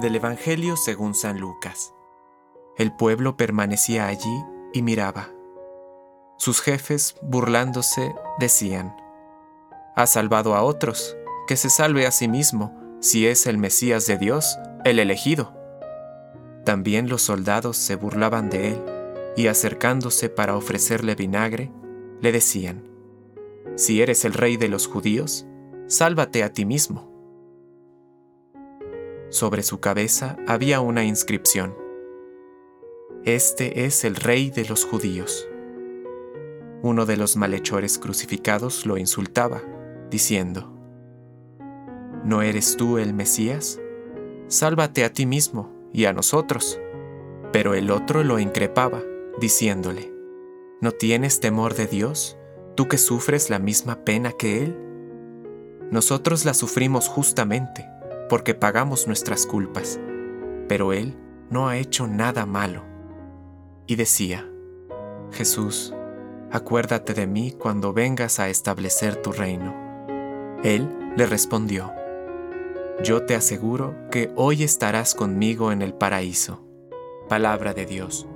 Del Evangelio según San Lucas. El pueblo permanecía allí y miraba. Sus jefes, burlándose, decían, Ha salvado a otros, que se salve a sí mismo, si es el Mesías de Dios, el elegido. También los soldados se burlaban de él, y acercándose para ofrecerle vinagre, le decían, Si eres el rey de los judíos, sálvate a ti mismo. Sobre su cabeza había una inscripción. Este es el rey de los judíos. Uno de los malhechores crucificados lo insultaba, diciendo, ¿No eres tú el Mesías? Sálvate a ti mismo y a nosotros. Pero el otro lo increpaba, diciéndole, ¿No tienes temor de Dios, tú que sufres la misma pena que Él? Nosotros la sufrimos justamente porque pagamos nuestras culpas, pero Él no ha hecho nada malo. Y decía, Jesús, acuérdate de mí cuando vengas a establecer tu reino. Él le respondió, Yo te aseguro que hoy estarás conmigo en el paraíso. Palabra de Dios.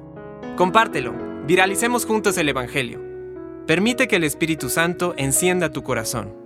Compártelo, viralicemos juntos el Evangelio. Permite que el Espíritu Santo encienda tu corazón.